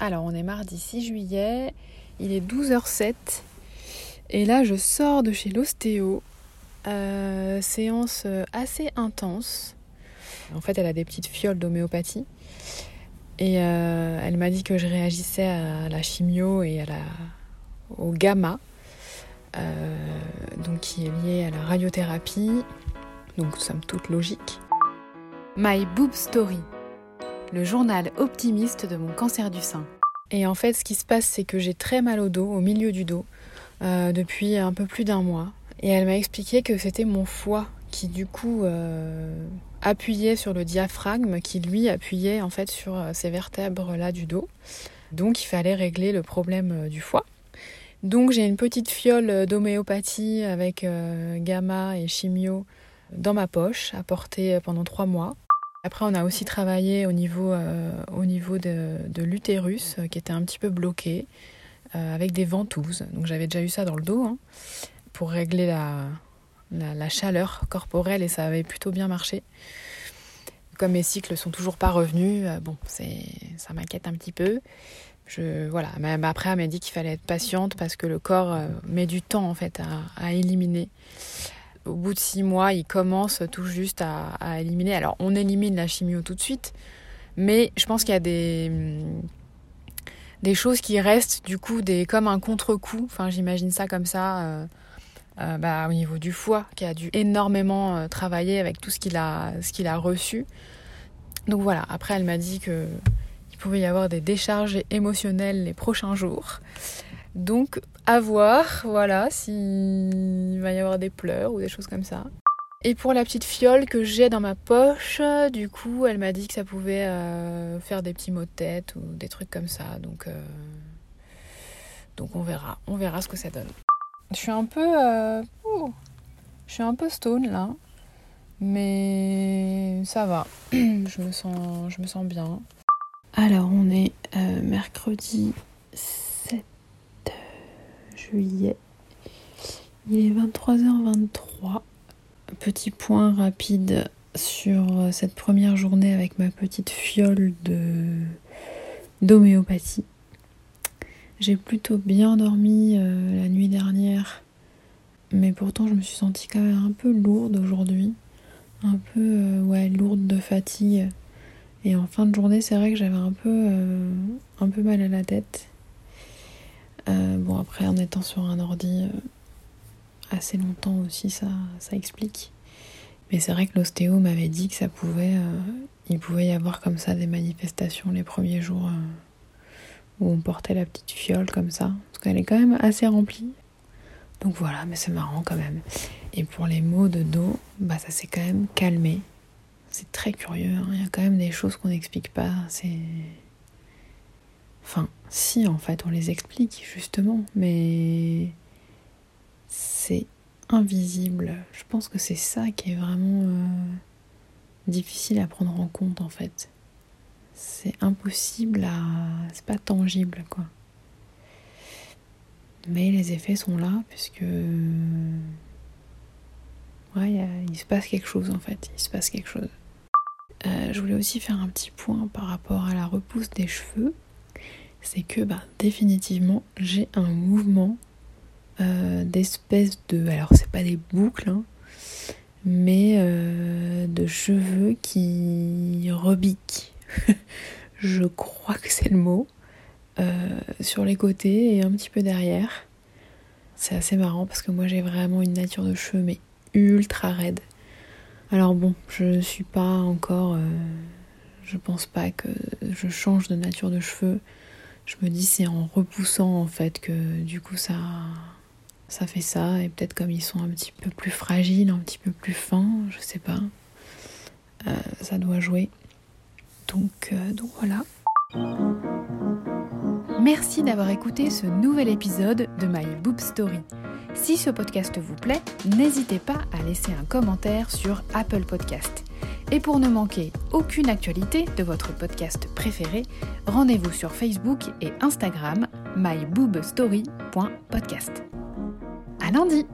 Alors, on est mardi 6 juillet, il est 12h07 et là je sors de chez l'ostéo. Euh, séance euh, assez intense. En fait, elle a des petites fioles d'homéopathie et euh, elle m'a dit que je réagissais à la chimio et au gamma, donc qui est lié à la radiothérapie. Donc, somme toute logique. My Boob Story le journal optimiste de mon cancer du sein. Et en fait, ce qui se passe, c'est que j'ai très mal au dos, au milieu du dos, euh, depuis un peu plus d'un mois. Et elle m'a expliqué que c'était mon foie qui, du coup, euh, appuyait sur le diaphragme, qui lui appuyait en fait sur euh, ces vertèbres là du dos. Donc, il fallait régler le problème du foie. Donc, j'ai une petite fiole d'homéopathie avec gamma et chimio dans ma poche, à porter pendant trois mois. Après, on a aussi travaillé au niveau, euh, au niveau de, l'utérus euh, qui était un petit peu bloqué euh, avec des ventouses. Donc j'avais déjà eu ça dans le dos hein, pour régler la, la, chaleur corporelle et ça avait plutôt bien marché. Comme mes cycles sont toujours pas revenus, bon, c'est, ça m'inquiète un petit peu. Je, voilà. Mais après, elle m'a dit qu'il fallait être patiente parce que le corps met du temps en fait à, à éliminer au bout de six mois, il commence tout juste à, éliminer. Alors, on élimine la chimio tout de suite, mais je pense qu'il y a des, choses qui restent, du coup, comme un contre-coup. Enfin, j'imagine ça comme ça. Euh, euh, bah, au niveau du foie, qui a dû énormément euh, travailler avec tout ce qu'il a, qu'il reçu. Donc voilà, après elle m'a dit que il pouvait y avoir des décharges émotionnelles les prochains jours. Donc à voir, voilà, va y avoir des pleurs ou des choses comme ça. Et pour la petite fiole que j'ai dans ma poche, du coup, elle m'a dit que ça pouvait euh, faire des petits maux de tête ou des trucs comme ça. Donc, euh, donc on verra, on verra ce que ça donne. Je suis un peu, euh, je suis un peu stone là, mais ça va. je me sens, je me sens bien. Alors on est mercredi juillet. Il est 23h23. Petit point rapide sur cette première journée avec ma petite fiole de d'homéopathie. J'ai plutôt bien dormi euh, la nuit dernière, mais pourtant je me suis sentie quand même un peu lourde aujourd'hui, un peu euh, ouais lourde de fatigue. Et en fin de journée, c'est vrai que j'avais un peu euh, un peu mal à la tête. Euh, bon, après, en étant sur un ordi euh, assez longtemps aussi, ça, ça explique. Mais c'est vrai que l'ostéo m'avait dit que ça pouvait, euh, il pouvait y avoir comme ça des manifestations les premiers jours où on portait la petite fiole comme ça. Parce qu'elle est quand même assez remplie. Donc voilà, mais c'est marrant quand même. Et pour les maux de dos, bah ça s'est quand même calmé. C'est très curieux, hein. il y a quand même des choses qu'on n'explique pas. C'est Enfin, si en fait on les explique justement, mais c'est invisible. Je pense que c'est ça qui est vraiment euh, difficile à prendre en compte en fait. C'est impossible à. C'est pas tangible quoi. Mais les effets sont là puisque. Ouais, il se passe quelque chose en fait. Il se passe quelque chose. Euh, je voulais aussi faire un petit point par rapport à la repousse des cheveux c'est que bah, définitivement j'ai un mouvement euh, d'espèce de. Alors c'est pas des boucles, hein, mais euh, de cheveux qui rebiquent. Je crois que c'est le mot. Euh, sur les côtés et un petit peu derrière. C'est assez marrant parce que moi j'ai vraiment une nature de cheveux mais ultra raide. Alors bon, je suis pas encore. je pense pas que je change de nature de cheveux je me dis c'est en repoussant en fait que du coup ça ça fait ça et peut-être comme ils sont un petit peu plus fragiles, un petit peu plus fins, je sais pas. Euh, ça doit jouer. Donc, euh, donc voilà. Merci d'avoir écouté ce nouvel épisode de My Boob Story. Si ce podcast vous plaît, n'hésitez pas à laisser un commentaire sur Apple Podcast. Et pour ne manquer aucune actualité de votre podcast préféré, rendez-vous sur Facebook et Instagram myboobstory.podcast. À lundi!